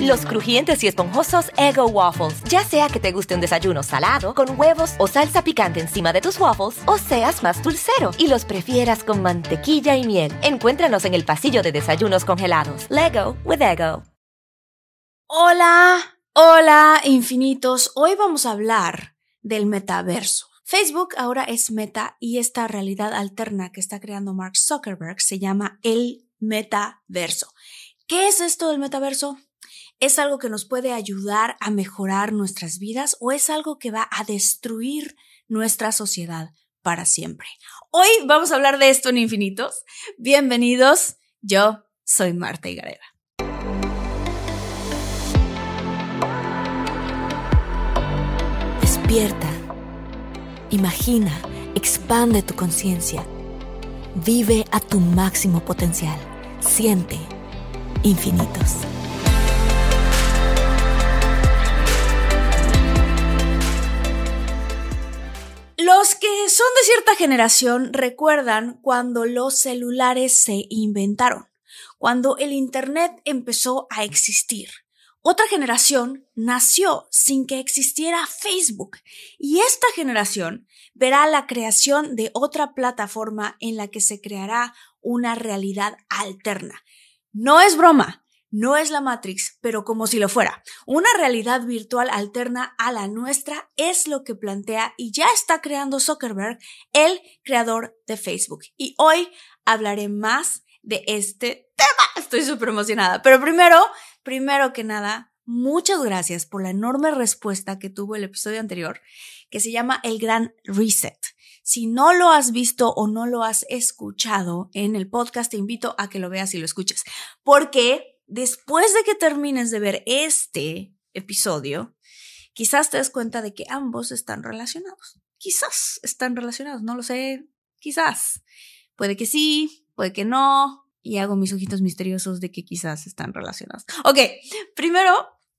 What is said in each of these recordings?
Los crujientes y esponjosos Ego Waffles. Ya sea que te guste un desayuno salado, con huevos o salsa picante encima de tus waffles, o seas más dulcero y los prefieras con mantequilla y miel. Encuéntranos en el pasillo de desayunos congelados. Lego with Ego. Hola, hola, infinitos. Hoy vamos a hablar del metaverso. Facebook ahora es meta y esta realidad alterna que está creando Mark Zuckerberg se llama el metaverso. ¿Qué es esto del metaverso? ¿Es algo que nos puede ayudar a mejorar nuestras vidas o es algo que va a destruir nuestra sociedad para siempre? Hoy vamos a hablar de esto en infinitos. Bienvenidos, yo soy Marta Higareda. Despierta, imagina, expande tu conciencia, vive a tu máximo potencial, siente infinitos. Los que son de cierta generación recuerdan cuando los celulares se inventaron, cuando el Internet empezó a existir. Otra generación nació sin que existiera Facebook y esta generación verá la creación de otra plataforma en la que se creará una realidad alterna. No es broma, no es la Matrix, pero como si lo fuera. Una realidad virtual alterna a la nuestra es lo que plantea y ya está creando Zuckerberg, el creador de Facebook. Y hoy hablaré más de este tema. Estoy súper emocionada. Pero primero, primero que nada, muchas gracias por la enorme respuesta que tuvo el episodio anterior, que se llama El Gran Reset. Si no lo has visto o no lo has escuchado en el podcast, te invito a que lo veas y lo escuches. Porque después de que termines de ver este episodio, quizás te des cuenta de que ambos están relacionados. Quizás están relacionados, no lo sé. Quizás. Puede que sí, puede que no. Y hago mis ojitos misteriosos de que quizás están relacionados. Ok, primero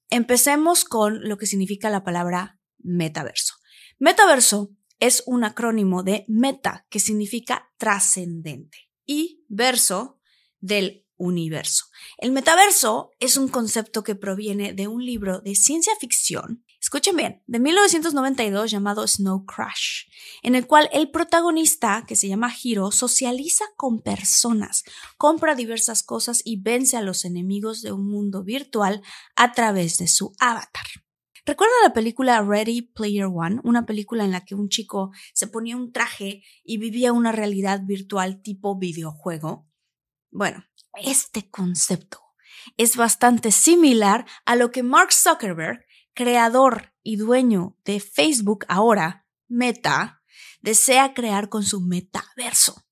empecemos con lo que significa la palabra metaverso. Metaverso es un acrónimo de meta, que significa trascendente, y verso del universo. El metaverso es un concepto que proviene de un libro de ciencia ficción, escuchen bien, de 1992 llamado Snow Crash, en el cual el protagonista, que se llama Hiro, socializa con personas, compra diversas cosas y vence a los enemigos de un mundo virtual a través de su avatar. ¿Recuerda la película Ready Player One? Una película en la que un chico se ponía un traje y vivía una realidad virtual tipo videojuego. Bueno, este concepto es bastante similar a lo que Mark Zuckerberg, creador y dueño de Facebook ahora, Meta, desea crear con su metaverso.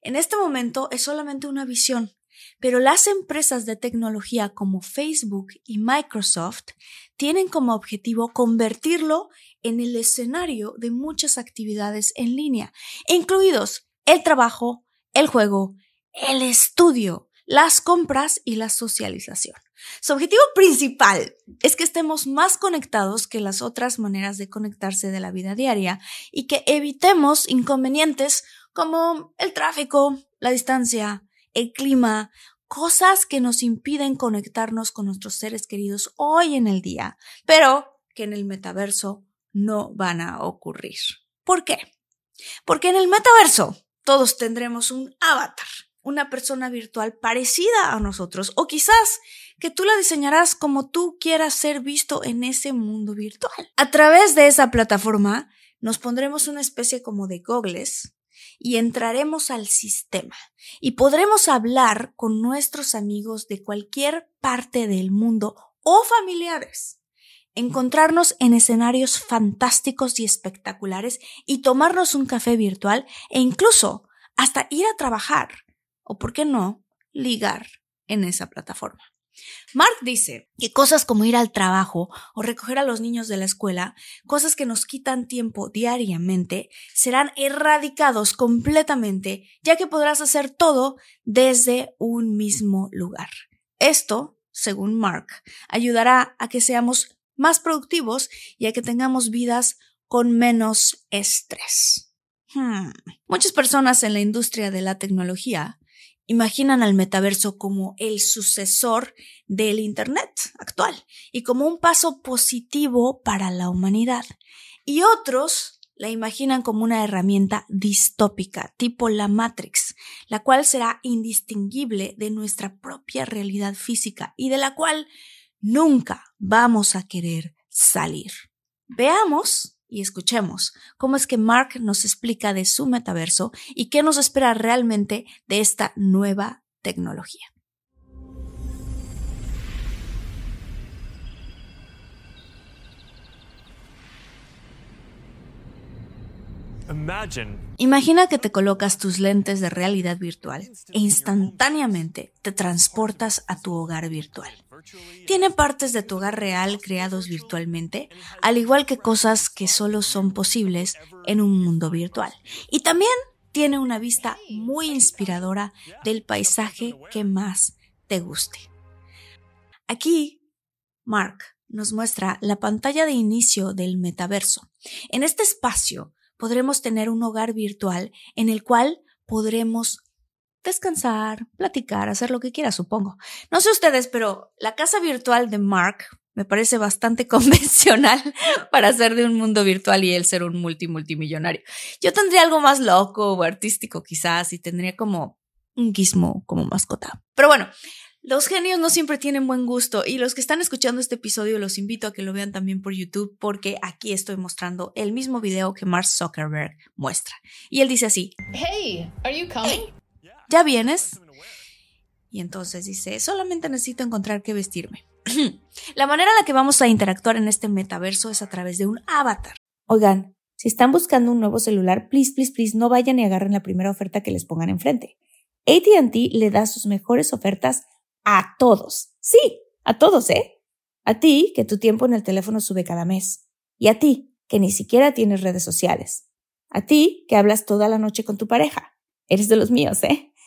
En este momento es solamente una visión, pero las empresas de tecnología como Facebook y Microsoft tienen como objetivo convertirlo en el escenario de muchas actividades en línea, incluidos el trabajo, el juego, el estudio, las compras y la socialización. Su objetivo principal es que estemos más conectados que las otras maneras de conectarse de la vida diaria y que evitemos inconvenientes como el tráfico, la distancia, el clima, cosas que nos impiden conectarnos con nuestros seres queridos hoy en el día, pero que en el metaverso no van a ocurrir. ¿Por qué? Porque en el metaverso todos tendremos un avatar, una persona virtual parecida a nosotros, o quizás que tú la diseñarás como tú quieras ser visto en ese mundo virtual. A través de esa plataforma nos pondremos una especie como de gogles y entraremos al sistema y podremos hablar con nuestros amigos de cualquier parte del mundo o familiares, encontrarnos en escenarios fantásticos y espectaculares y tomarnos un café virtual e incluso hasta ir a trabajar o, por qué no, ligar en esa plataforma. Mark dice que cosas como ir al trabajo o recoger a los niños de la escuela, cosas que nos quitan tiempo diariamente, serán erradicados completamente, ya que podrás hacer todo desde un mismo lugar. Esto, según Mark, ayudará a que seamos más productivos y a que tengamos vidas con menos estrés. Hmm. Muchas personas en la industria de la tecnología imaginan al metaverso como el sucesor del Internet actual y como un paso positivo para la humanidad. Y otros la imaginan como una herramienta distópica, tipo la Matrix, la cual será indistinguible de nuestra propia realidad física y de la cual nunca vamos a querer salir. Veamos y escuchemos cómo es que Mark nos explica de su metaverso y qué nos espera realmente de esta nueva tecnología. Imagina que te colocas tus lentes de realidad virtual e instantáneamente te transportas a tu hogar virtual. Tiene partes de tu hogar real creados virtualmente, al igual que cosas que solo son posibles en un mundo virtual. Y también tiene una vista muy inspiradora del paisaje que más te guste. Aquí, Mark nos muestra la pantalla de inicio del metaverso. En este espacio podremos tener un hogar virtual en el cual podremos descansar, platicar, hacer lo que quiera, supongo. No sé ustedes, pero la casa virtual de Mark me parece bastante convencional para ser de un mundo virtual y él ser un multimultimillonario. Yo tendría algo más loco o artístico quizás y tendría como un gizmo como mascota. Pero bueno, los genios no siempre tienen buen gusto y los que están escuchando este episodio los invito a que lo vean también por YouTube porque aquí estoy mostrando el mismo video que Mark Zuckerberg muestra. Y él dice así: Hey, are you coming? ¿Ya vienes? Y entonces dice, solamente necesito encontrar qué vestirme. la manera en la que vamos a interactuar en este metaverso es a través de un avatar. Oigan, si están buscando un nuevo celular, please, please, please, no vayan y agarren la primera oferta que les pongan enfrente. ATT le da sus mejores ofertas a todos. Sí, a todos, ¿eh? A ti, que tu tiempo en el teléfono sube cada mes. Y a ti, que ni siquiera tienes redes sociales. A ti, que hablas toda la noche con tu pareja. Eres de los míos, ¿eh?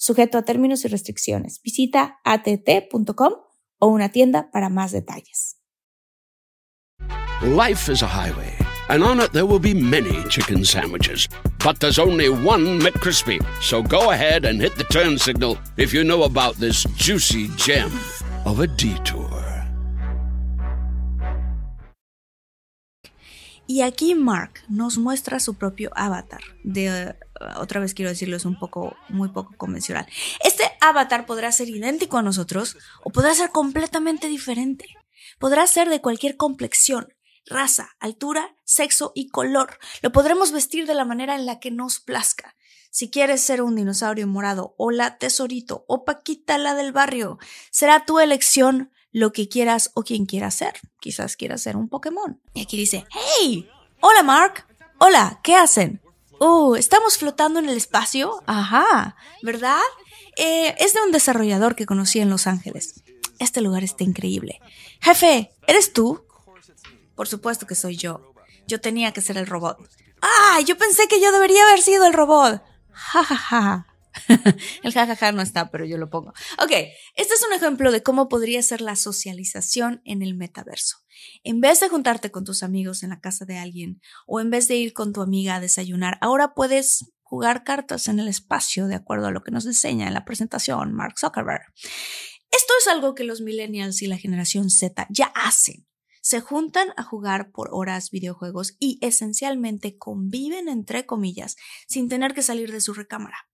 sujeto a términos y restricciones. Visita att.com o una tienda para más detalles. Life is a highway, and on it there will be many chicken sandwiches. But there's only one McCrispy. So go ahead and hit the turn signal if you know about this juicy gem of a detour. Y aquí Mark nos muestra su propio avatar. De, otra vez quiero decirlo, es un poco, muy poco convencional. Este avatar podrá ser idéntico a nosotros o podrá ser completamente diferente. Podrá ser de cualquier complexión, raza, altura, sexo y color. Lo podremos vestir de la manera en la que nos plazca. Si quieres ser un dinosaurio morado o la tesorito o Paquita la del barrio, será tu elección lo que quieras o quien quieras ser. Quizás quieras ser un Pokémon. Y aquí dice, hey, hola Mark, hola, ¿qué hacen? Oh, ¿estamos flotando en el espacio? Ajá, ¿verdad? Eh, es de un desarrollador que conocí en Los Ángeles. Este lugar está increíble. Jefe, ¿eres tú? Por supuesto que soy yo. Yo tenía que ser el robot. ¡Ah! Yo pensé que yo debería haber sido el robot. Ja, ja, ja. el jajaja no está, pero yo lo pongo. Ok, este es un ejemplo de cómo podría ser la socialización en el metaverso. En vez de juntarte con tus amigos en la casa de alguien o en vez de ir con tu amiga a desayunar, ahora puedes jugar cartas en el espacio de acuerdo a lo que nos enseña en la presentación Mark Zuckerberg. Esto es algo que los millennials y la generación Z ya hacen. Se juntan a jugar por horas videojuegos y esencialmente conviven entre comillas sin tener que salir de su recámara.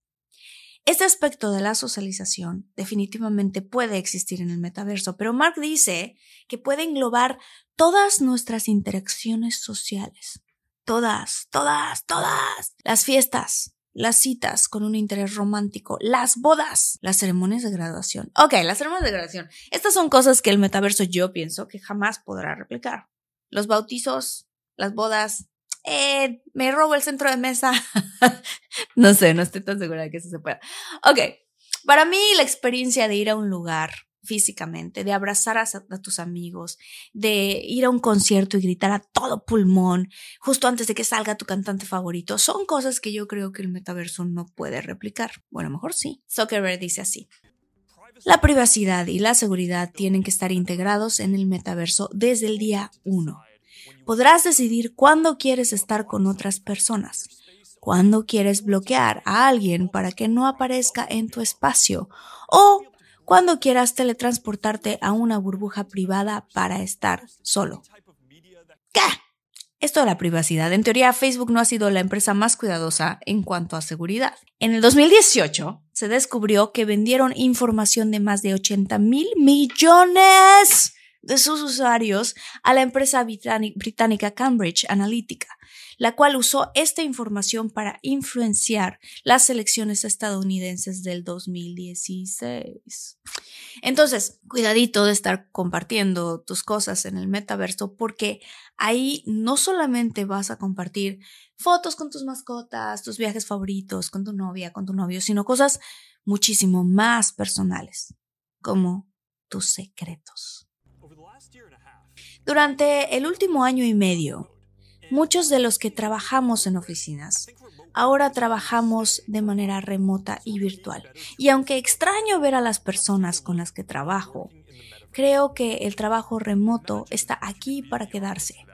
Este aspecto de la socialización definitivamente puede existir en el metaverso, pero Mark dice que puede englobar todas nuestras interacciones sociales. Todas, todas, todas. Las fiestas, las citas con un interés romántico, las bodas, las ceremonias de graduación. Ok, las ceremonias de graduación. Estas son cosas que el metaverso yo pienso que jamás podrá replicar. Los bautizos, las bodas, eh, me robo el centro de mesa. no sé, no estoy tan segura de que eso se pueda. Ok, para mí la experiencia de ir a un lugar físicamente, de abrazar a, tus amigos, de ir a un concierto y gritar a todo pulmón justo antes de que salga tu cantante favorito, son cosas que yo creo que el metaverso no puede replicar. Bueno, mejor sí. Zuckerberg dice así. La privacidad y la seguridad tienen que estar integrados en el metaverso desde el día 1. Podrás decidir cuándo quieres estar con otras personas, cuándo quieres bloquear a alguien para que no aparezca en tu espacio o cuando quieras teletransportarte a una burbuja privada para estar solo. ¿Qué? Esto de la privacidad. En teoría, Facebook no ha sido la empresa más cuidadosa en cuanto a seguridad. En el 2018 se descubrió que vendieron información de más de 80 mil millones de sus usuarios a la empresa británica Cambridge Analytica, la cual usó esta información para influenciar las elecciones estadounidenses del 2016. Entonces, cuidadito de estar compartiendo tus cosas en el metaverso porque ahí no solamente vas a compartir fotos con tus mascotas, tus viajes favoritos, con tu novia, con tu novio, sino cosas muchísimo más personales, como tus secretos. Durante el último año y medio, muchos de los que trabajamos en oficinas ahora trabajamos de manera remota y virtual. Y aunque extraño ver a las personas con las que trabajo, creo que el trabajo remoto está aquí para quedarse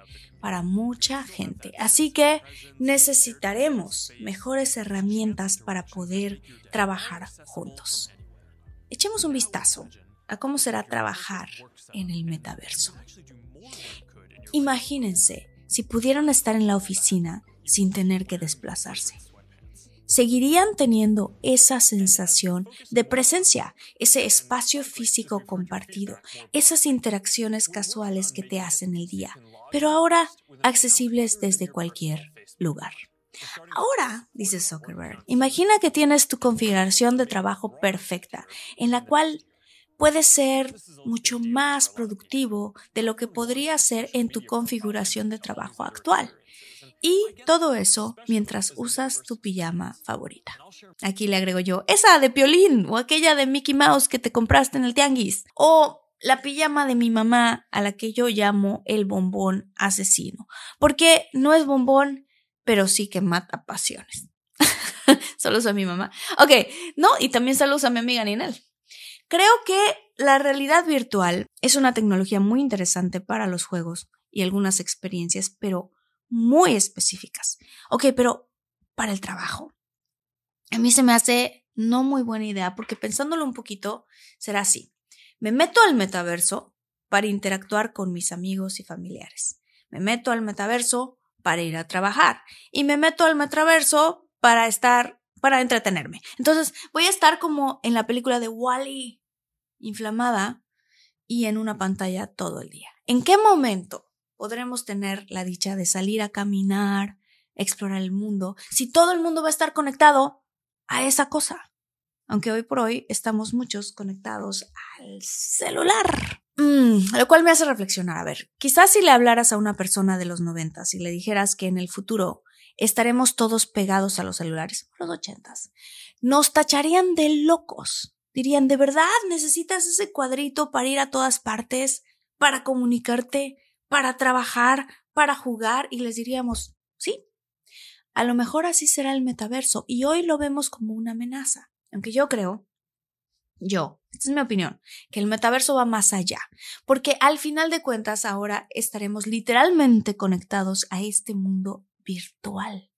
para mucha gente. Así que necesitaremos mejores herramientas para poder trabajar juntos. Echemos un vistazo a cómo será trabajar en el metaverso. Imagínense si pudieran estar en la oficina sin tener que desplazarse. Seguirían teniendo esa sensación de presencia, ese espacio físico compartido, esas interacciones casuales que te hacen el día, pero ahora accesibles desde cualquier lugar. Ahora, dice Zuckerberg, imagina que tienes tu configuración de trabajo perfecta, en la cual puede ser mucho más productivo de lo que podría ser en tu configuración de trabajo actual. Y todo eso mientras usas tu pijama favorita. Aquí le agrego yo, esa de Piolín o aquella de Mickey Mouse que te compraste en el tianguis. O la pijama de mi mamá a la que yo llamo el bombón asesino. Porque no es bombón, pero sí que mata pasiones. saludos a mi mamá. Ok, no, y también saludos a mi amiga Ninel. Creo que la realidad virtual es una tecnología muy interesante para los juegos y algunas experiencias, pero muy específicas. Ok, pero para el trabajo. A mí se me hace no muy buena idea porque pensándolo un poquito, será así. Me meto al metaverso para interactuar con mis amigos y familiares. Me meto al metaverso para ir a trabajar y me meto al metaverso para estar, para entretenerme. Entonces voy a estar como en la película de Wally, inflamada y en una pantalla todo el día. ¿En qué momento podremos tener la dicha de salir a caminar, explorar el mundo, si todo el mundo va a estar conectado a esa cosa? Aunque hoy por hoy estamos muchos conectados al celular. Mm, lo cual me hace reflexionar. A ver, quizás si le hablaras a una persona de los noventas y le dijeras que en el futuro estaremos todos pegados a los celulares, los ochentas, nos tacharían de locos. Dirían, ¿de verdad necesitas ese cuadrito para ir a todas partes, para comunicarte, para trabajar, para jugar? Y les diríamos, sí, a lo mejor así será el metaverso y hoy lo vemos como una amenaza. Aunque yo creo, yo, esta es mi opinión, que el metaverso va más allá, porque al final de cuentas ahora estaremos literalmente conectados a este mundo virtual,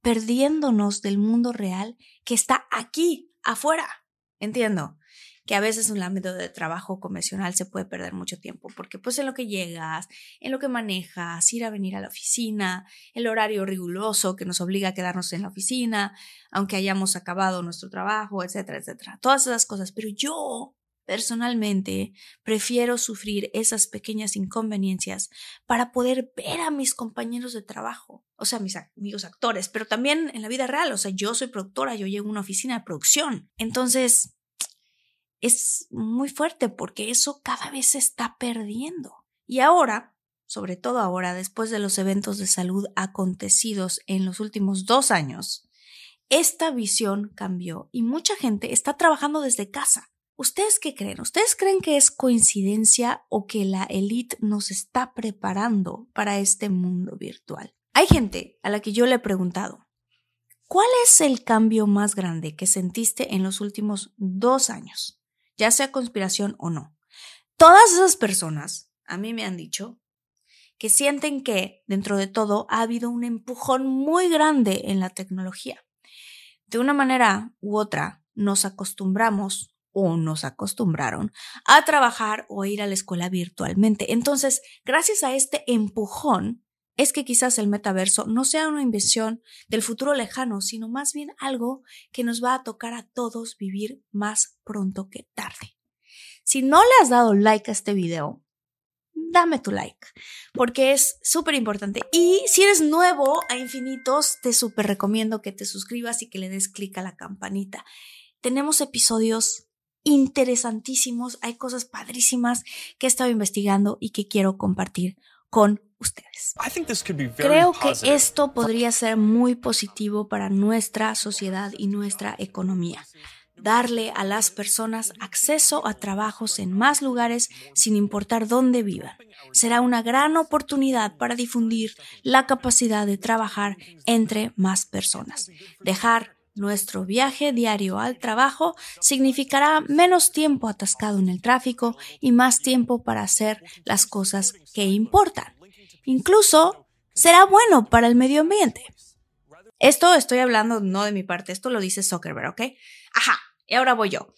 perdiéndonos del mundo real que está aquí, afuera. Entiendo. que a veces el ámbito de trabajo convencional se puede perder mucho tiempo, porque pues en lo que llegas, en lo que manejas, ir a venir a la oficina, el horario riguroso que nos obliga a quedarnos en la oficina, aunque hayamos acabado nuestro trabajo, etcétera, etcétera. Todas esas cosas. Pero yo Personalmente, prefiero sufrir esas pequeñas inconveniencias para poder ver a mis compañeros de trabajo, o sea, mis amigos actores, pero también en la vida real, o sea, yo soy productora, yo llego a una oficina de producción. Entonces, es muy fuerte porque eso cada vez se está perdiendo. Y ahora, sobre todo ahora, después de los eventos de salud acontecidos en los últimos dos años, esta visión cambió y mucha gente está trabajando desde casa. ¿Ustedes qué creen? ¿Ustedes creen que es coincidencia o que la élite nos está preparando para este mundo virtual? Hay gente a la que yo le he preguntado, ¿cuál es el cambio más grande que sentiste en los últimos dos años? Ya sea conspiración o no. Todas esas personas a mí me han dicho que sienten que, dentro de todo, ha habido un empujón muy grande en la tecnología. De una manera u otra, nos acostumbramos o nos acostumbraron a trabajar o ir a la escuela virtualmente. Entonces, gracias a este empujón, es que quizás el metaverso no sea una invención del futuro lejano, sino más bien algo que nos va a tocar a todos vivir más pronto que tarde. Si no le has dado like a este video, dame tu like, porque es súper importante. Y si eres nuevo a Infinitos, te súper recomiendo que te suscribas y que le des clic a la campanita. Tenemos episodios interesantísimos, hay cosas padrísimas que he estado investigando y que quiero compartir con ustedes. Creo que esto podría ser muy positivo para nuestra sociedad y nuestra economía. Darle a las personas acceso a trabajos en más lugares sin importar dónde vivan. Será una gran oportunidad para difundir la capacidad de trabajar entre más personas. Dejar nuestro viaje diario al trabajo significará menos tiempo atascado en el tráfico y más tiempo para hacer las cosas que importan. Incluso será bueno para el medio ambiente. Esto estoy hablando no de mi parte, esto lo dice Zuckerberg, ¿ok? Ajá, y ahora voy yo.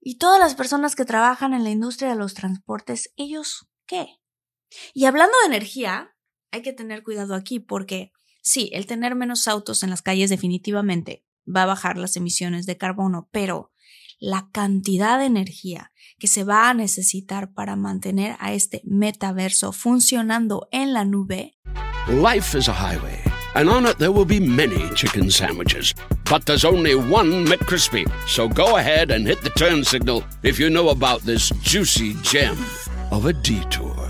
¿Y todas las personas que trabajan en la industria de los transportes, ellos qué? Y hablando de energía, hay que tener cuidado aquí porque sí, el tener menos autos en las calles definitivamente va a bajar las emisiones de carbono, pero la cantidad de energía que se va a necesitar para mantener a este metaverso funcionando en la nube. Life is a highway, and on it there will be many chicken sandwiches. But there's only one McCrispy. So go ahead and hit the turn signal if you know about this juicy gem of a detour.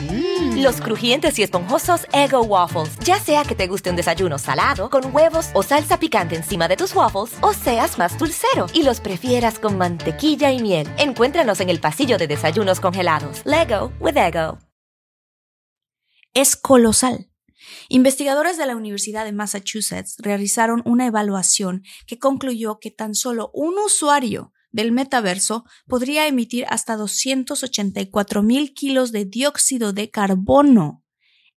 Mm. Los crujientes y esponjosos Ego Waffles. Ya sea que te guste un desayuno salado, con huevos o salsa picante encima de tus waffles, o seas más dulcero y los prefieras con mantequilla y miel. Encuéntranos en el pasillo de desayunos congelados. Lego with Ego. Es colosal. Investigadores de la Universidad de Massachusetts realizaron una evaluación que concluyó que tan solo un usuario del metaverso podría emitir hasta 284 mil kilos de dióxido de carbono,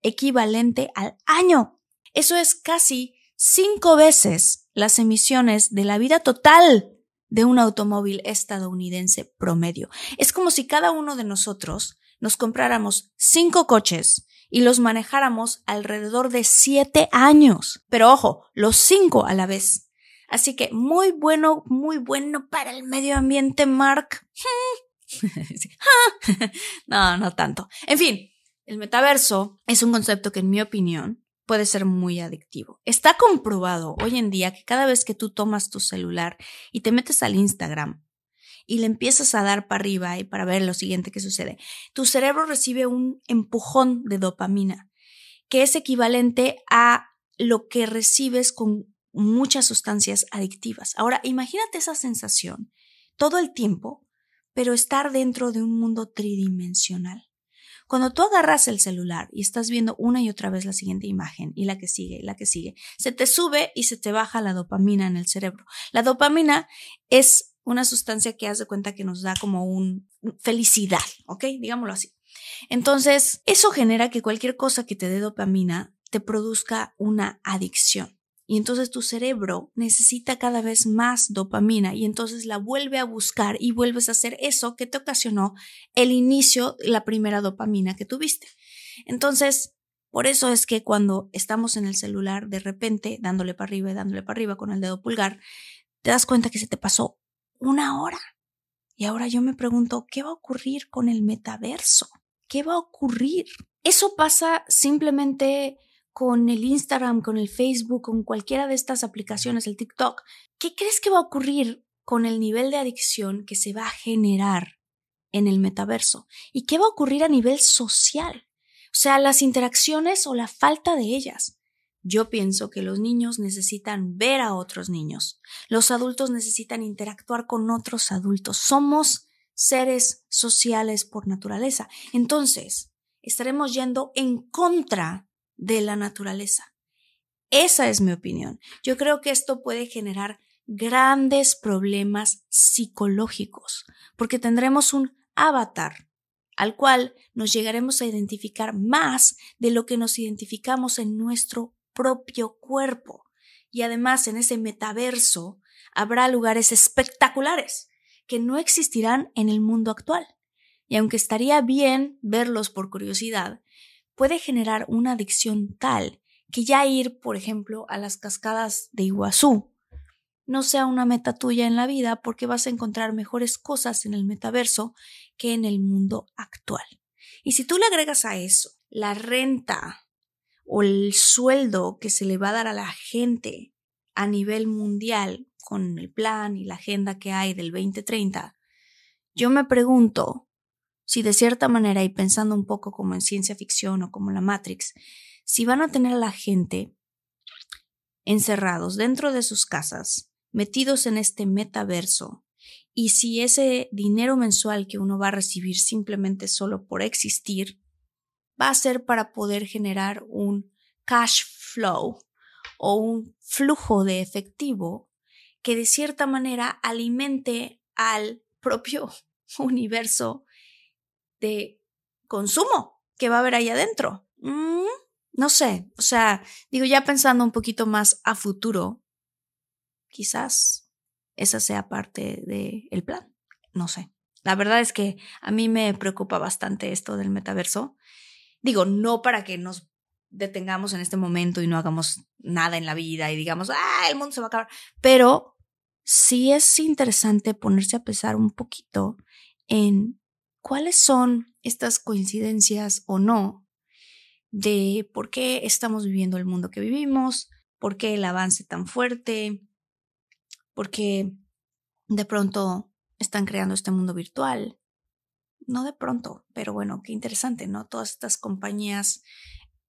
equivalente al año. Eso es casi cinco veces las emisiones de la vida total de un automóvil estadounidense promedio. Es como si cada uno de nosotros nos compráramos cinco coches y los manejáramos alrededor de siete años. Pero ojo, los cinco a la vez. Así que muy bueno, muy bueno para el medio ambiente, Mark. no, no tanto. En fin, el metaverso es un concepto que en mi opinión puede ser muy adictivo. Está comprobado hoy en día que cada vez que tú tomas tu celular y te metes al Instagram y le empiezas a dar para arriba y para ver lo siguiente que sucede, tu cerebro recibe un empujón de dopamina, que es equivalente a lo que recibes con muchas sustancias adictivas. Ahora, imagínate esa sensación todo el tiempo, pero estar dentro de un mundo tridimensional, Cuando tú agarras el celular y estás viendo una y otra vez la siguiente imagen y la que sigue y la que sigue, se te sube y se te baja la dopamina en el cerebro. La dopamina es una sustancia que hace cuenta que nos da como un felicidad, ¿ok? Digámoslo así. Entonces, eso genera que cualquier cosa que te dé dopamina te produzca una adicción. Y entonces tu cerebro necesita cada vez más dopamina y entonces la vuelve a buscar y vuelves a hacer eso que te ocasionó el inicio, la primera dopamina que tuviste. Entonces, por eso es que cuando estamos en el celular, de repente, dándole para arriba y dándole para arriba con el dedo pulgar, te das cuenta que se te pasó una hora. Y ahora yo me pregunto, ¿qué va a ocurrir con el metaverso? ¿Qué va a ocurrir? Eso pasa simplemente con el Instagram, con el Facebook, con cualquiera de estas aplicaciones, el TikTok, ¿qué crees que va a ocurrir con el nivel de adicción que se va a generar en el metaverso? ¿Y qué va a ocurrir a nivel social? O sea, las interacciones o la falta de ellas. Yo pienso que los niños necesitan ver a otros niños. Los adultos necesitan interactuar con otros adultos. Somos seres sociales por naturaleza. Entonces, estaremos yendo en contra de la naturaleza. Esa es mi opinión. Yo creo que esto puede generar grandes problemas psicológicos, porque tendremos un avatar al cual nos llegaremos a identificar más de lo que nos identificamos en nuestro propio cuerpo. Y además en ese metaverso habrá lugares espectaculares que no existirán en el mundo actual. Y aunque estaría bien verlos por curiosidad, puede generar una adicción tal que ya ir, por ejemplo, a las cascadas de Iguazú no sea una meta tuya en la vida porque vas a encontrar mejores cosas en el metaverso que en el mundo actual. Y si tú le agregas a eso la renta o el sueldo que se le va a dar a la gente a nivel mundial con el plan y la agenda que hay del 2030, yo me pregunto si de cierta manera y pensando un poco como en ciencia ficción o como la Matrix, si van a tener a la gente encerrados dentro de sus casas, metidos en este metaverso, y si ese dinero mensual que uno va a recibir simplemente solo por existir, va a ser para poder generar un cash flow o un flujo de efectivo que de cierta manera alimente al propio universo de consumo que va a haber ahí adentro. Mm, no sé, o sea, digo, ya pensando un poquito más a futuro, quizás esa sea parte del plan. No sé. La verdad es que a mí me preocupa bastante esto del metaverso. Digo, no para que nos detengamos en este momento y no hagamos nada en la vida y digamos, ah, el mundo se va a acabar. Pero sí es interesante ponerse a pensar un poquito en ¿cuáles son estas coincidencias o no de por qué estamos viviendo el mundo que vivimos, por qué el avance tan fuerte, por qué de pronto están creando este mundo virtual? No de pronto, pero bueno, qué interesante, ¿no? Todas estas compañías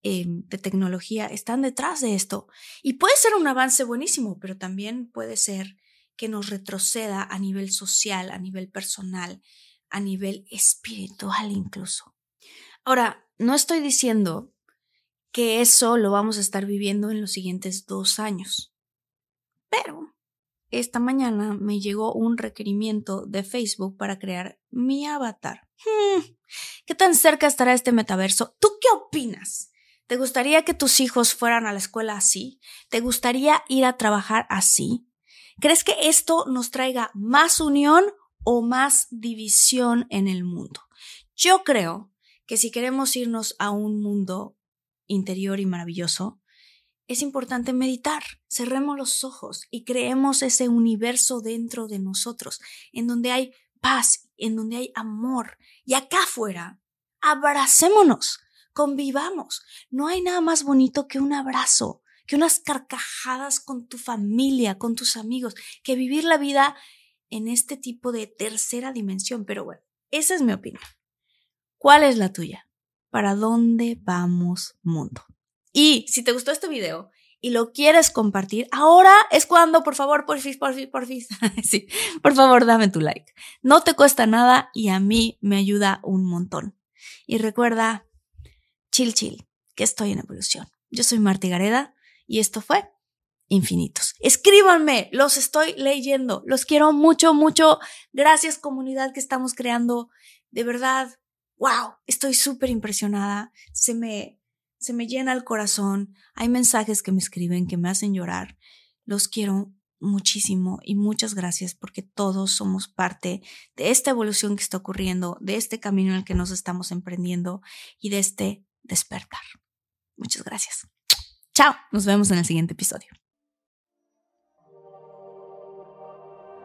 em, de tecnología están detrás de esto. Y puede ser un avance buenísimo, pero también puede ser que nos retroceda a nivel social, a nivel personal, a nivel espiritual incluso. Ahora, no estoy diciendo que eso lo vamos a estar viviendo en los siguientes dos años, pero esta mañana me llegó un requerimiento de Facebook para crear mi avatar. Hmm, ¿Qué tan cerca estará este metaverso? ¿Tú qué opinas? ¿Te gustaría que tus hijos fueran a la escuela así? ¿Te gustaría ir a trabajar así? ¿Crees que esto nos traiga más unión o más división en el mundo. Yo creo que si queremos irnos a un mundo interior y maravilloso, es importante meditar. Cerremos los ojos y creemos ese universo dentro de nosotros, en donde hay paz, en donde hay amor. Y acá afuera, abracémonos, convivamos. No hay nada más bonito que un abrazo, que unas carcajadas con tu familia, con tus amigos, que vivir la vida en este tipo de tercera dimensión. Pero bueno, esa es mi opinión. ¿Cuál es la tuya? ¿Para dónde vamos mundo? Y si te gustó este video y lo quieres compartir, ahora es cuando, por favor, por fin, por fin, por fin. sí, por favor, dame tu like. No te cuesta nada y a mí me ayuda un montón. Y recuerda, chill, chill, que estoy en evolución. Yo soy Marti Gareda y esto fue Infinitos. Escríbanme, los estoy leyendo, los quiero mucho, mucho. Gracias comunidad que estamos creando. De verdad, wow, estoy súper impresionada. Se me, se me llena el corazón. Hay mensajes que me escriben que me hacen llorar. Los quiero muchísimo y muchas gracias porque todos somos parte de esta evolución que está ocurriendo, de este camino en el que nos estamos emprendiendo y de este despertar. Muchas gracias. Chao, nos vemos en el siguiente episodio.